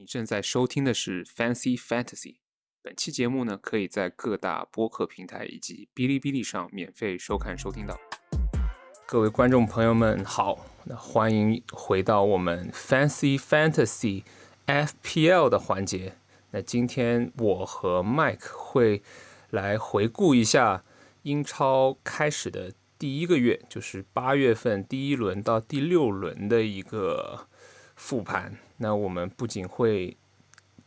你正在收听的是 Fancy Fantasy。本期节目呢，可以在各大播客平台以及哔哩哔哩上免费收看收听到。各位观众朋友们好，那欢迎回到我们 Fancy Fantasy FPL 的环节。那今天我和 Mike 会来回顾一下英超开始的第一个月，就是八月份第一轮到第六轮的一个复盘。那我们不仅会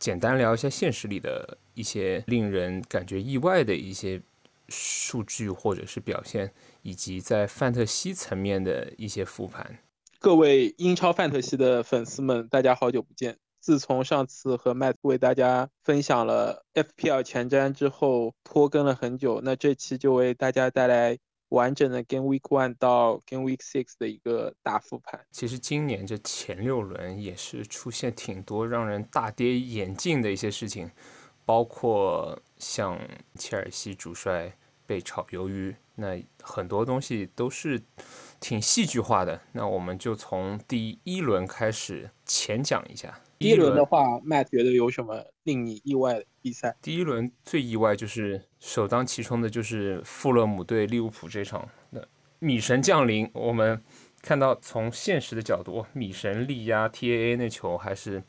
简单聊一下现实里的一些令人感觉意外的一些数据或者是表现，以及在范特西层面的一些复盘。各位英超范特西的粉丝们，大家好久不见。自从上次和 Matt 为大家分享了 FPL 前瞻之后，拖更了很久。那这期就为大家带来完整的 Game Week One 到 Game Week Six 的一个大复盘。其实今年这前六轮也是出现挺多让人大跌眼镜的一些事情，包括像切尔西主帅被炒鱿鱼，那很多东西都是挺戏剧化的。那我们就从第一轮开始浅讲一下。第一轮的话，Matt 觉得有什么令你意外的比赛？第一轮最意外就是首当其冲的就是富勒姆对利物浦这场那米神降临。我们看到从现实的角度，米神力压 TAA 那球还是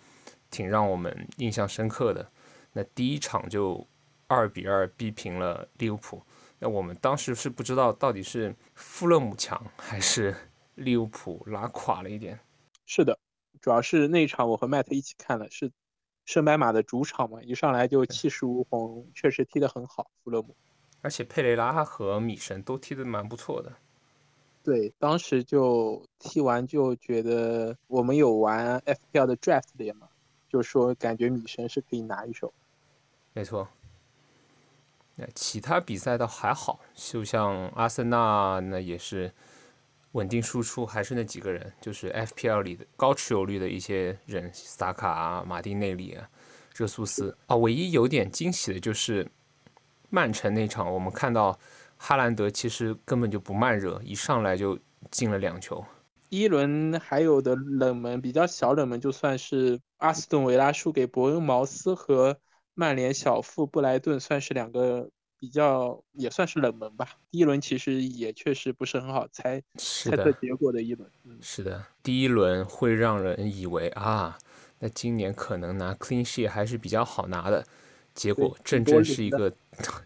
挺让我们印象深刻的。那第一场就二比二逼平了利物浦。那我们当时是不知道到底是富勒姆强还是利物浦拉垮了一点。是的。主要是那场我和 Matt 一起看的，是圣白马的主场嘛，一上来就气势如虹，确实踢得很好。富勒姆，而且佩雷拉和米神都踢得蛮不错的。对，当时就踢完就觉得我们有玩 FPL 的 Draft 联嘛，就说感觉米神是可以拿一手。没错。那其他比赛倒还好，就像阿森纳那也是。稳定输出还是那几个人，就是 FPL 里的高持有率的一些人，萨卡、马丁内里啊、热苏斯啊。唯一有点惊喜的就是曼城那场，我们看到哈兰德其实根本就不慢热，一上来就进了两球。一轮还有的冷门，比较小冷门，就算是阿斯顿维拉输给伯恩茅斯和曼联小负布莱顿，算是两个。比较也算是冷门吧。第一轮其实也确实不是很好猜猜测结果的一轮。是的，第一轮会让人以为啊，那今年可能拿 clean sheet 还是比较好拿的。结果正 正是一个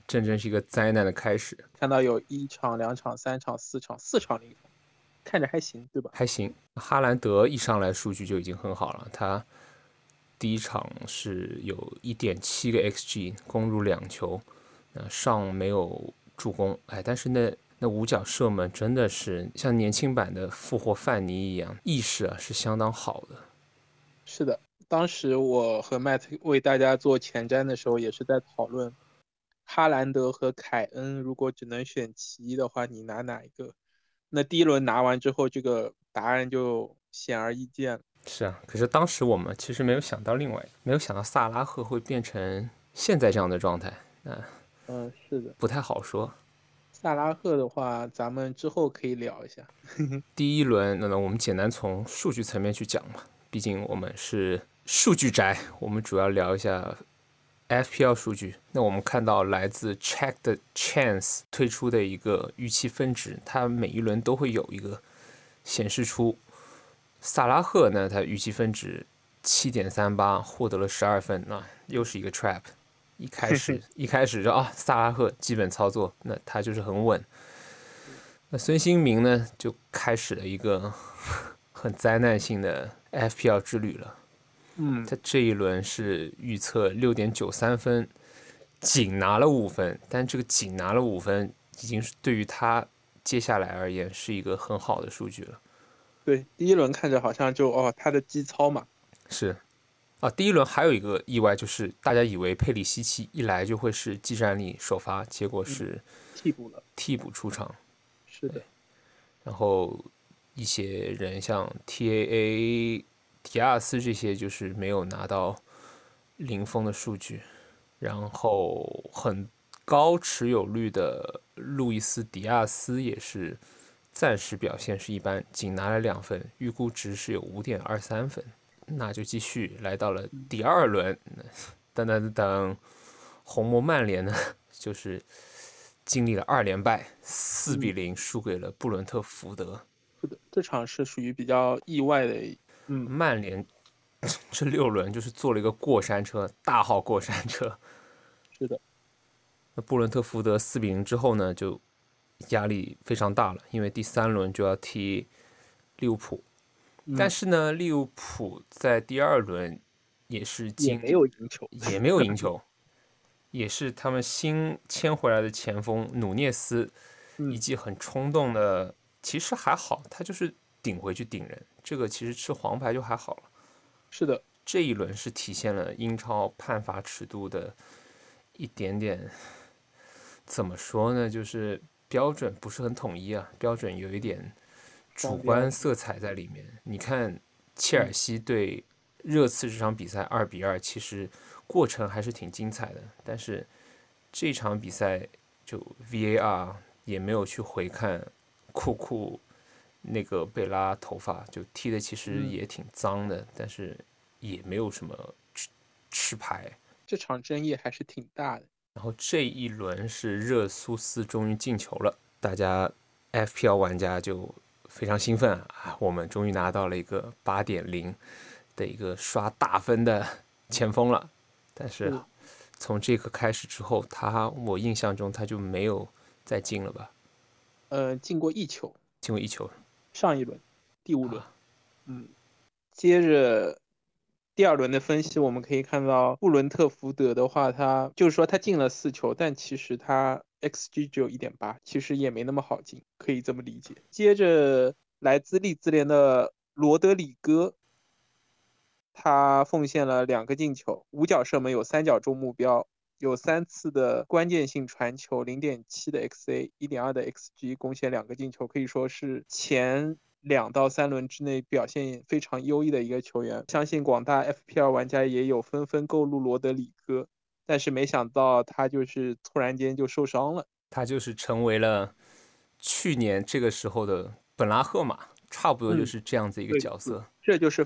正正是一个灾难的开始。看到有一场、两场、三场、四场，四场零，看着还行，对吧？还行。哈兰德一上来数据就已经很好了，他第一场是有一点七个 xg，攻入两球。上没有助攻，哎，但是那那五角射门真的是像年轻版的复活范尼一样，意识啊是相当好的。是的，当时我和 Matt 为大家做前瞻的时候，也是在讨论哈兰德和凯恩，如果只能选其一的话，你拿哪一个？那第一轮拿完之后，这个答案就显而易见了。是啊，可是当时我们其实没有想到另外，没有想到萨拉赫会变成现在这样的状态，嗯。嗯，是的，不太好说。萨拉赫的话，咱们之后可以聊一下。第一轮，那那我们简单从数据层面去讲嘛，毕竟我们是数据宅，我们主要聊一下 FPL 数据。那我们看到来自 Check the Chance 推出的一个预期分值，它每一轮都会有一个显示出萨拉赫呢，他预期分值七点三八，获得了十二分，那又是一个 Trap。一开始一开始就啊，萨拉赫基本操作，那他就是很稳。那孙兴民呢，就开始了一个 很灾难性的 FPL 之旅了。嗯，他这一轮是预测六点九三分，仅拿了五分，但这个仅拿了五分，已经是对于他接下来而言是一个很好的数据了。对，第一轮看着好像就哦，他的基操嘛。是。啊，第一轮还有一个意外，就是大家以为佩里西奇一来就会是技战力首发，结果是替补了，替补出场。是的。然后一些人像 TAA、迪亚斯这些，就是没有拿到零封的数据。然后很高持有率的路易斯·迪亚斯也是暂时表现是一般，仅拿了两分，预估值是有五点二三分。那就继续来到了第二轮，等等等，红魔曼联呢，就是经历了二连败，四比零输给了布伦特福德。是的，这场是属于比较意外的。嗯，曼联这六轮就是坐了一个过山车，大号过山车。是的，那布伦特福德四比零之后呢，就压力非常大了，因为第三轮就要踢利物浦。但是呢，利物浦在第二轮也是也没有赢球，也没有赢球，也是他们新签回来的前锋努涅斯一记很冲动的，其实还好，他就是顶回去顶人，这个其实吃黄牌就还好了。是的，这一轮是体现了英超判罚尺度的一点点，怎么说呢？就是标准不是很统一啊，标准有一点。主观色彩在里面。你看，切尔西对热刺这场比赛二比二，其实过程还是挺精彩的。但是这场比赛就 VAR 也没有去回看库库那个贝拉头发，就踢的其实也挺脏的，但是也没有什么吃吃牌。这场争议还是挺大的。然后这一轮是热苏斯终于进球了，大家 FPL 玩家就。非常兴奋啊！我们终于拿到了一个八点零的一个刷大分的 前锋了。但是从这个开始之后，他我印象中他就没有再进了吧？呃，进过一球，进过一球。上一轮，第五轮。嗯，接着第二轮的分析，我们可以看到布伦特福德的话，他就是说他进了四球，但其实他。xG 只有一点八，其实也没那么好进，可以这么理解。接着，来自利兹联的罗德里戈，他奉献了两个进球，五脚射门，有三脚中目标，有三次的关键性传球，零点七的 xA，一点二的 xG，贡献两个进球，可以说是前两到三轮之内表现非常优异的一个球员。相信广大 FPL 玩家也有纷纷购入罗德里戈。但是没想到他就是突然间就受伤了，他就是成为了去年这个时候的本拉赫马，差不多就是这样子一个角色。这就是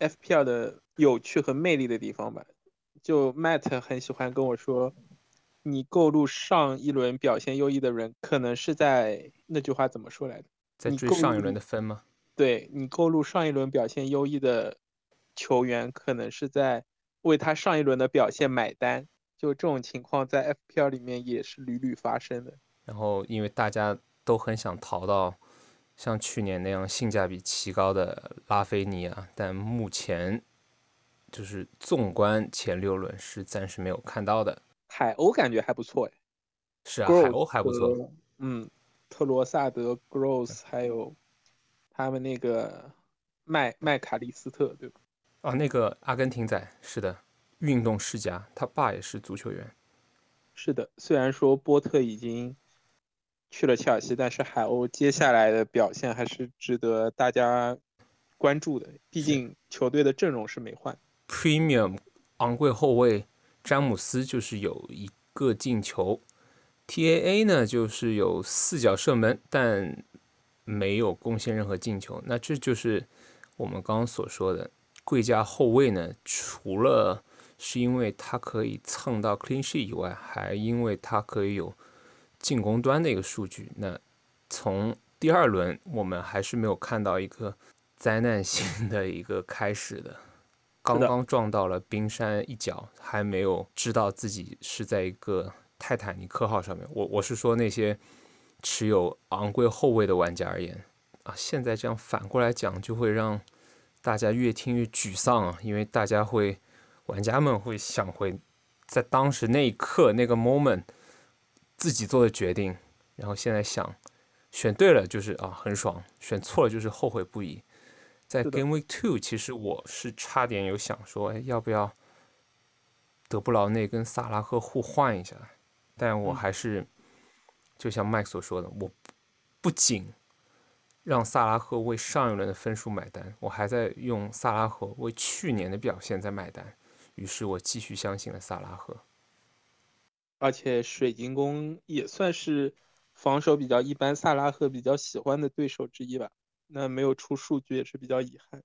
FPL 的有趣和魅力的地方吧。就 Matt 很喜欢跟我说，你购入上一轮表现优异的人，可能是在那句话怎么说来着？在追上一轮的分吗？对你购入上一轮表现优异的球员，可能是在为他上一轮的表现买单。就这种情况在 FPL 里面也是屡屡发生的。然后，因为大家都很想淘到像去年那样性价比奇高的拉菲尼啊，但目前就是纵观前六轮是暂时没有看到的。海鸥感觉还不错哎。是啊，海鸥还不错。嗯，特罗萨德、Gross 还有他们那个麦麦卡利斯特，对吧？啊，那个阿根廷仔，是的。运动世家，他爸也是足球员。是的，虽然说波特已经去了切尔西，但是海鸥接下来的表现还是值得大家关注的。毕竟球队的阵容是没换。Premium 昂贵后卫詹姆斯就是有一个进球，TAA 呢就是有四脚射门，但没有贡献任何进球。那这就是我们刚刚所说的贵家后卫呢，除了是因为他可以蹭到 clean sheet 以外，还因为他可以有进攻端的一个数据。那从第二轮我们还是没有看到一个灾难性的一个开始的，刚刚撞到了冰山一角，还没有知道自己是在一个泰坦尼克号上面。我我是说那些持有昂贵后卫的玩家而言啊，现在这样反过来讲，就会让大家越听越沮丧啊，因为大家会。玩家们会想回在当时那一刻那个 moment 自己做的决定，然后现在想选对了就是啊很爽，选错了就是后悔不已。在 Game Week Two，其实我是差点有想说，哎，要不要德布劳内跟萨拉赫互换一下？但我还是就像麦克所说的，我不仅让萨拉赫为上一轮的分数买单，我还在用萨拉赫为去年的表现在买单。于是我继续相信了萨拉赫，而且水晶宫也算是防守比较一般、萨拉赫比较喜欢的对手之一吧。那没有出数据也是比较遗憾。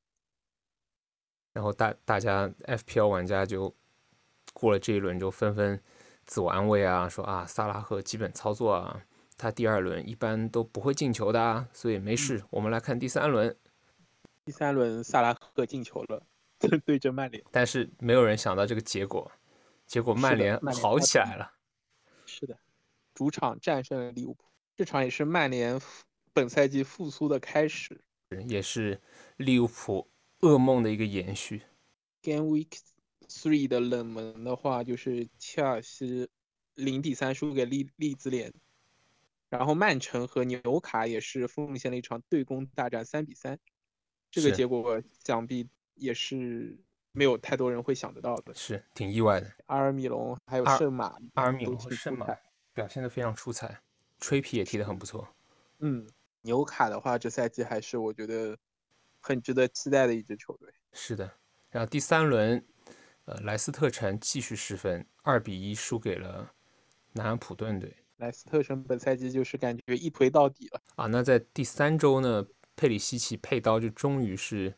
然后大大家 FPL 玩家就过了这一轮就纷纷自我安慰啊，说啊萨拉赫基本操作啊，他第二轮一般都不会进球的啊，所以没事。我们来看第三轮，第三轮萨拉赫进球了，对阵曼联，但是没有人想到这个结果，结果曼联好起来了。是的，主场战胜了利物浦，这场也是曼联本赛季复苏的开始，也是利物浦噩梦的一个延续。Game Week Three 的冷门的话，就是切尔西零比三输给利利兹联，然后曼城和纽卡也是奉献了一场对攻大战，三比三。这个结果想必也是没有太多人会想得到的，是挺意外的。阿尔米隆还有圣马，阿尔米隆和圣马表现的非常出彩，吹皮也踢得很不错。嗯，纽卡的话，这赛季还是我觉得很值得期待的一支球队。是的，然后第三轮。呃，莱斯特城继续失分，二比一输给了南安普顿队。莱斯特城本赛季就是感觉一推到底了啊。那在第三周呢，佩里西奇佩刀就终于是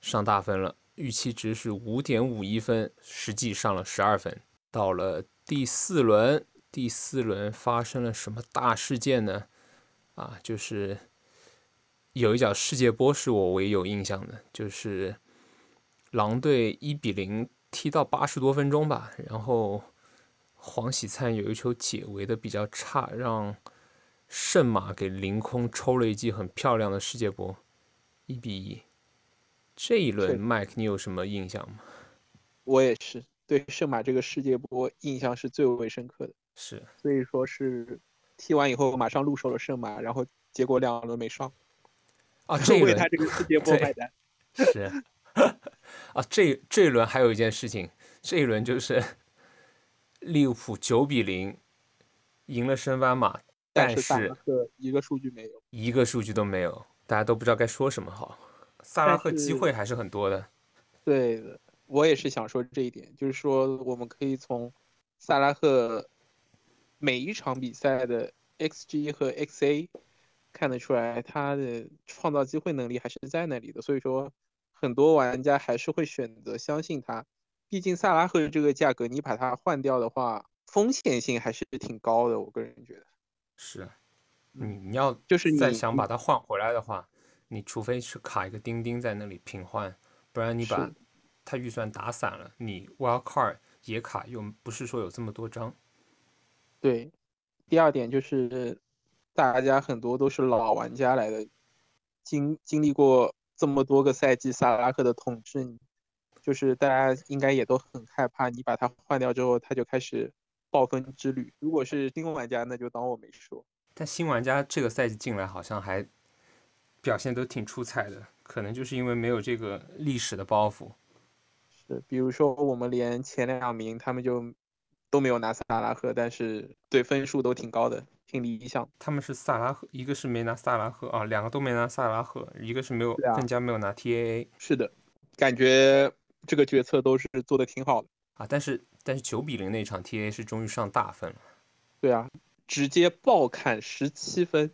上大分了，预期值是五点五一分，实际上了十二分。到了第四轮，第四轮发生了什么大事件呢？啊，就是有一脚世界波是我唯一有印象的，就是狼队一比零。踢到八十多分钟吧，然后黄喜灿有一球解围的比较差，让圣马给凌空抽了一记很漂亮的世界波，一比一。这一轮麦克，你有什么印象吗？我也是对圣马这个世界波印象是最为深刻的，是，所以说是踢完以后马上入手了圣马，然后结果两轮没上，啊，这为他这个世界波 买单，是。啊，这这一轮还有一件事情，这一轮就是 利物浦九比零赢了升班马，但是一个数据没有，一个数据都没有，大家都不知道该说什么好。萨拉赫机会还是很多的，对的，我也是想说这一点，就是说我们可以从萨拉赫每一场比赛的 xG 和 xa 看得出来，他的创造机会能力还是在那里的，所以说。很多玩家还是会选择相信他，毕竟萨拉赫这个价格，你把它换掉的话，风险性还是挺高的。我个人觉得是，你你要就是再想把它换回来的话，你除非是卡一个钉钉在那里平换，不然你把它预算打散了，你 wild card 野卡又不是说有这么多张。对，第二点就是大家很多都是老玩家来的，经经历过。这么多个赛季，萨拉赫的统治，就是大家应该也都很害怕。你把他换掉之后，他就开始暴风之旅。如果是新玩家，那就当我没说。但新玩家这个赛季进来，好像还表现都挺出彩的，可能就是因为没有这个历史的包袱。是，比如说我们连前两名他们就都没有拿萨拉赫，但是对分数都挺高的。挺理想，他们是萨拉赫，一个是没拿萨拉赫啊，两个都没拿萨拉赫，一个是没有，更加没有拿 TAA。是的，感觉这个决策都是做的挺好的啊。但是但是九比零那场 TAA 是终于上大分了。对啊，直接暴砍十七分，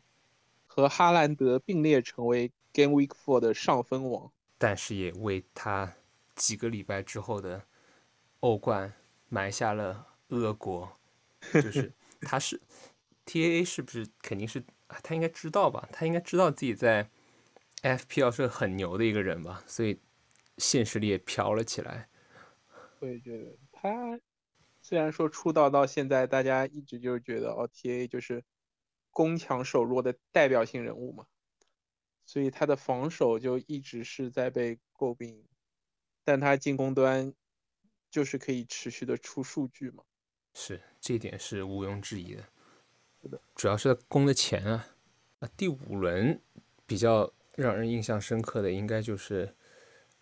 和哈兰德并列成为 Game Week Four 的上分王。但是也为他几个礼拜之后的欧冠埋下了恶果，就是 他是。T A A 是不是肯定是他应该知道吧？他应该知道自己在 F P L 是很牛的一个人吧？所以现实里也飘了起来。我也觉得他虽然说出道到现在，大家一直就是觉得哦，T A 就是攻强守弱的代表性人物嘛，所以他的防守就一直是在被诟病，但他进攻端就是可以持续的出数据嘛。是，这点是毋庸置疑的。主要是攻的钱啊，啊，第五轮比较让人印象深刻的应该就是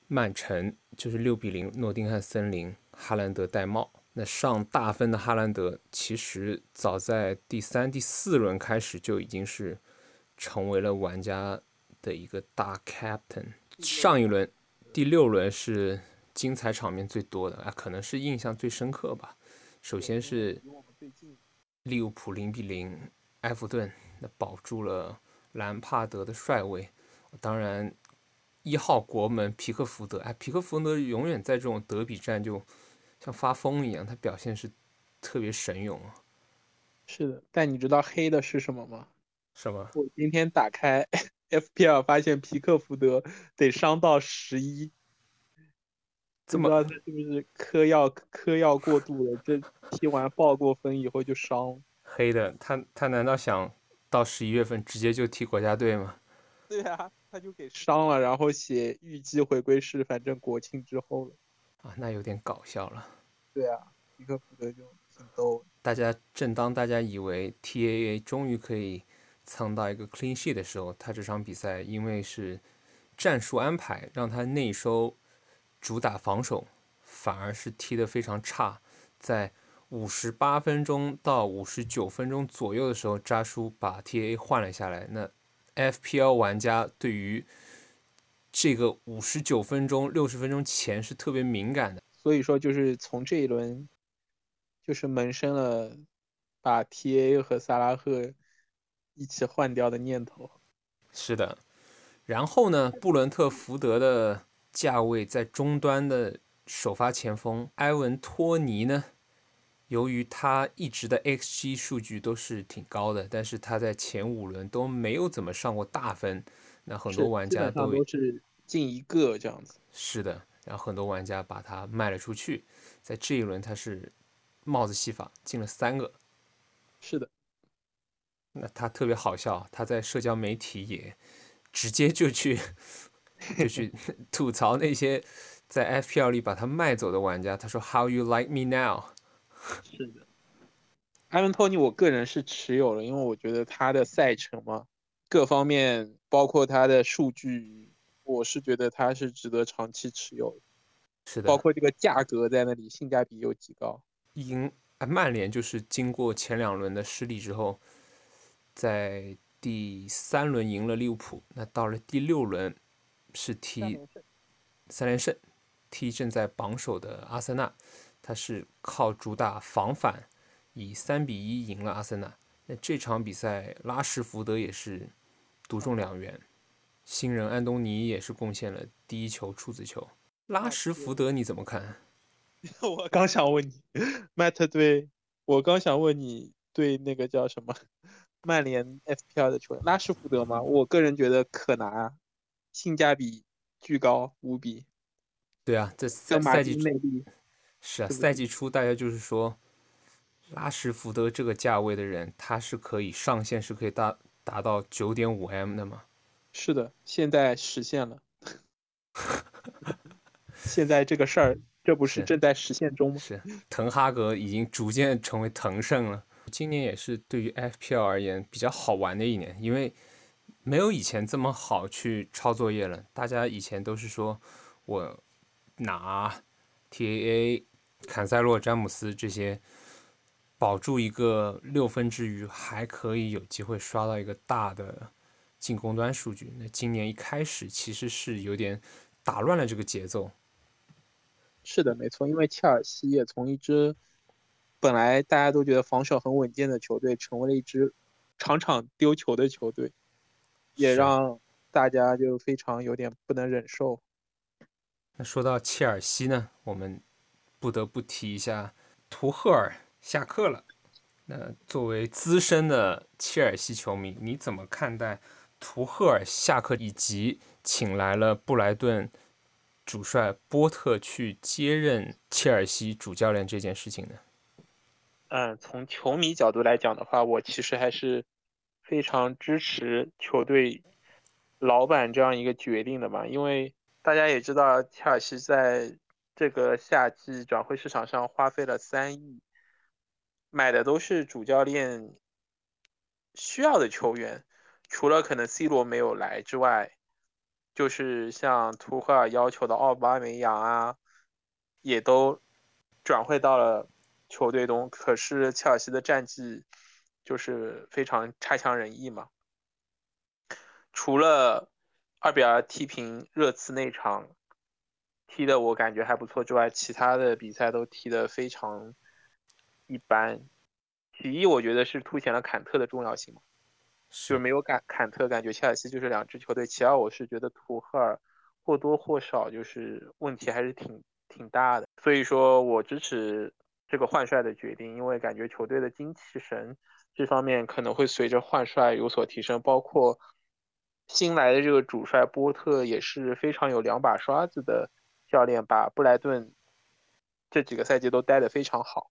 曼城，就是六比零诺丁汉森林，哈兰德戴帽。那上大分的哈兰德，其实早在第三、第四轮开始就已经是成为了玩家的一个大 captain。上一轮第六轮是精彩场面最多的啊，可能是印象最深刻吧。首先是。利物浦零比零，埃弗顿那保住了兰帕德的帅位。当然，一号国门皮克福德，哎，皮克福德永远在这种德比战就像发疯一样，他表现是特别神勇啊。是的，但你知道黑的是什么吗？什么？我今天打开 FPL 发现皮克福德得伤到十一，这么他是不是嗑药嗑药过度了？这踢完爆过分以后就伤。黑的，他他难道想到十一月份直接就踢国家队吗？对啊，他就给伤了，然后写预计回归是反正国庆之后了。啊，那有点搞笑了。对啊，皮克福德就挺逗。大家正当大家以为 TAA 终于可以蹭到一个 clean sheet 的时候，他这场比赛因为是战术安排，让他内收主打防守，反而是踢得非常差。在五十八分钟到五十九分钟左右的时候，扎叔把 TAA 换了下来。那 FPL 玩家对于这个五十九分钟、六十分钟前是特别敏感的，所以说就是从这一轮。就是萌生了把 T A 和萨拉赫一起换掉的念头。是的，然后呢，布伦特福德的价位在中端的首发前锋埃文托尼呢，由于他一直的 X G 数据都是挺高的，但是他在前五轮都没有怎么上过大分，那很多玩家都是进一个这样子。是的，然后很多玩家把他卖了出去，在这一轮他是。帽子戏法进了三个，是的。那他特别好笑，他在社交媒体也直接就去就去 吐槽那些在 FPL 里把他卖走的玩家。他说：“How you like me now？” 是的，埃文托尼，我个人是持有了，因为我觉得他的赛程嘛，各方面包括他的数据，我是觉得他是值得长期持有的。是的，包括这个价格在那里，性价比又极高。赢曼联就是经过前两轮的失利之后，在第三轮赢了利物浦，那到了第六轮是踢三连胜，踢正在榜首的阿森纳，他是靠主打防反，以三比一赢了阿森纳。那这场比赛拉什福德也是独中两元，新人安东尼也是贡献了第一球处子球。拉什福德你怎么看？我刚想问你，麦特对我刚想问你对那个叫什么 曼联 FPL 的球员拉什福德吗？我个人觉得可拿，性价比巨高无比。对啊，这赛赛季是啊，赛季初大家就是说拉什福德这个价位的人，他是可以上限是可以达达到九点五 M 的嘛？是的，现在实现了。现在这个事儿。这不是正在实现中吗？是，滕哈格已经逐渐成为腾胜了。今年也是对于 FPL 而言比较好玩的一年，因为没有以前这么好去抄作业了。大家以前都是说我拿 TAA、坎塞洛、詹姆斯这些保住一个六分之余，还可以有机会刷到一个大的进攻端数据。那今年一开始其实是有点打乱了这个节奏。是的，没错，因为切尔西也从一支本来大家都觉得防守很稳健的球队，成为了一支场场丢球的球队，也让大家就非常有点不能忍受。那说到切尔西呢，我们不得不提一下图赫尔下课了。那作为资深的切尔西球迷，你怎么看待图赫尔下课以及请来了布莱顿？主帅波特去接任切尔西主教练这件事情呢？嗯，从球迷角度来讲的话，我其实还是非常支持球队老板这样一个决定的嘛。因为大家也知道，切尔西在这个夏季转会市场上花费了三亿，买的都是主教练需要的球员，除了可能 C 罗没有来之外。就是像图赫尔要求的奥巴梅扬啊，也都转会到了球队中。可是切尔西的战绩就是非常差强人意嘛。除了二比二踢平热刺那场踢的我感觉还不错之外，其他的比赛都踢得非常一般。其一，我觉得是凸显了坎特的重要性嘛。就是没有坎坎特，感觉切尔西就是两支球队。其二，我是觉得图赫尔或多或少就是问题还是挺挺大的。所以说我支持这个换帅的决定，因为感觉球队的精气神这方面可能会随着换帅有所提升，包括新来的这个主帅波特也是非常有两把刷子的教练，把布莱顿这几个赛季都带得非常好。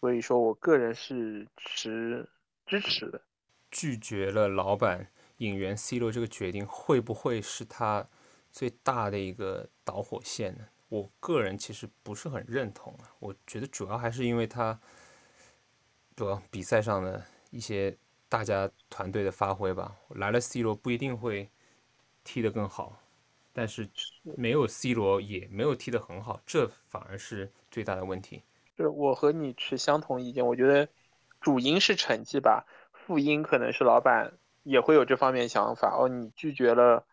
所以说我个人是持支持的。拒绝了老板引援 C 罗这个决定，会不会是他最大的一个导火线呢？我个人其实不是很认同啊。我觉得主要还是因为他，主要比赛上的一些大家团队的发挥吧。来了 C 罗不一定会踢得更好，但是没有 C 罗也没有踢得很好，这反而是最大的问题。是我和你持相同意见，我觉得主因是成绩吧。副因可能是老板也会有这方面想法哦，你拒绝了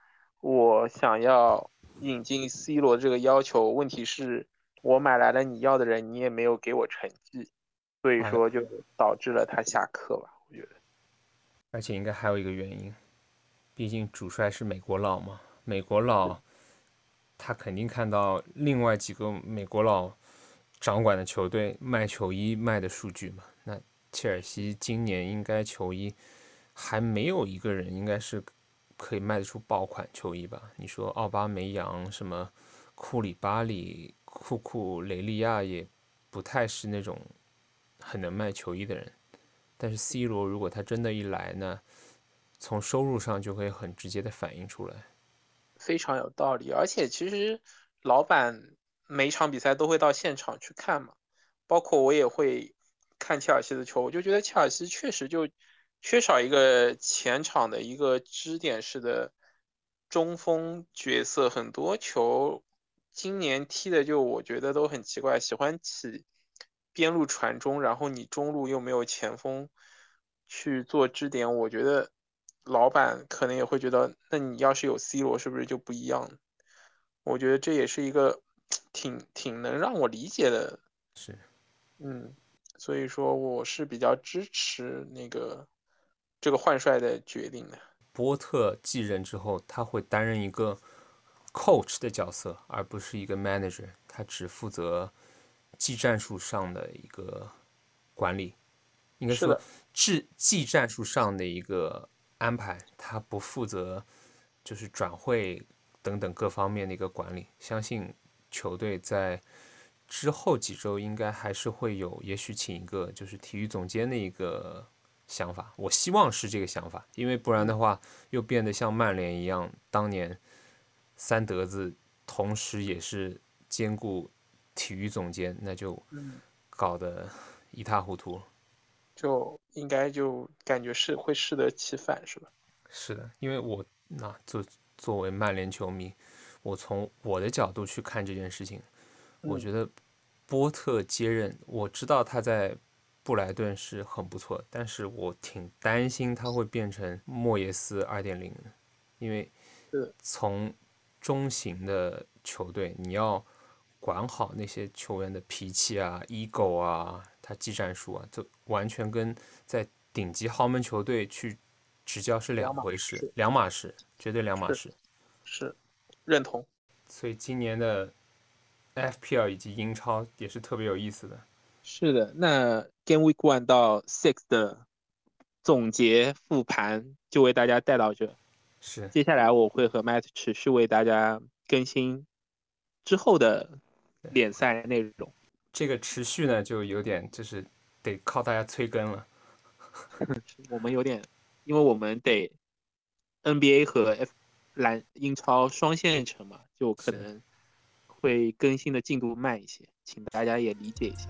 我想要引进 C 罗这个要求，问题是我买来了你要的人，你也没有给我成绩，所以说就导致了他下课吧，我觉得。而且应该还有一个原因，毕竟主帅是美国佬嘛，美国佬他肯定看到另外几个美国佬掌管的球队卖球衣卖的数据嘛，那。切尔西今年应该球衣还没有一个人应该是可以卖得出爆款球衣吧？你说奥巴梅扬、什么库里巴里、库库雷利亚也不太是那种很能卖球衣的人。但是 C 罗如果他真的一来呢，从收入上就会很直接的反映出来。非常有道理，而且其实老板每场比赛都会到现场去看嘛，包括我也会。看切尔西的球，我就觉得切尔西确实就缺少一个前场的一个支点式的中锋角色。很多球今年踢的就我觉得都很奇怪，喜欢起边路传中，然后你中路又没有前锋去做支点。我觉得老板可能也会觉得，那你要是有 C 罗，是不是就不一样？我觉得这也是一个挺挺能让我理解的。是，嗯。所以说，我是比较支持那个这个换帅的决定的。波特继任之后，他会担任一个 coach 的角色，而不是一个 manager。他只负责技战术上的一个管理，应该说技技战术上的一个安排。他不负责就是转会等等各方面的一个管理。相信球队在。之后几周应该还是会有，也许请一个就是体育总监的一个想法，我希望是这个想法，因为不然的话又变得像曼联一样，当年三德子同时也是兼顾体育总监，那就搞得一塌糊涂，就应该就感觉是会适得其反，是吧？是的，因为我那作作为曼联球迷，我从我的角度去看这件事情。我觉得波特接任，我知道他在布莱顿是很不错，但是我挺担心他会变成莫耶斯二点零，因为从中型的球队，你要管好那些球员的脾气啊、ego 啊、他技战术啊，就完全跟在顶级豪门球队去执教是两回事，两码事，绝对两码事。是，认同。所以今年的。FPL 以及英超也是特别有意思的。是的，那 Game Week One 到 Six 的总结复盘就为大家带到这。是，接下来我会和 Matt 持续为大家更新之后的联赛内容。这个持续呢，就有点就是得靠大家催更了。我们有点，因为我们得 NBA 和 F 篮英超双线程嘛，就可能。会更新的进度慢一些，请大家也理解一下。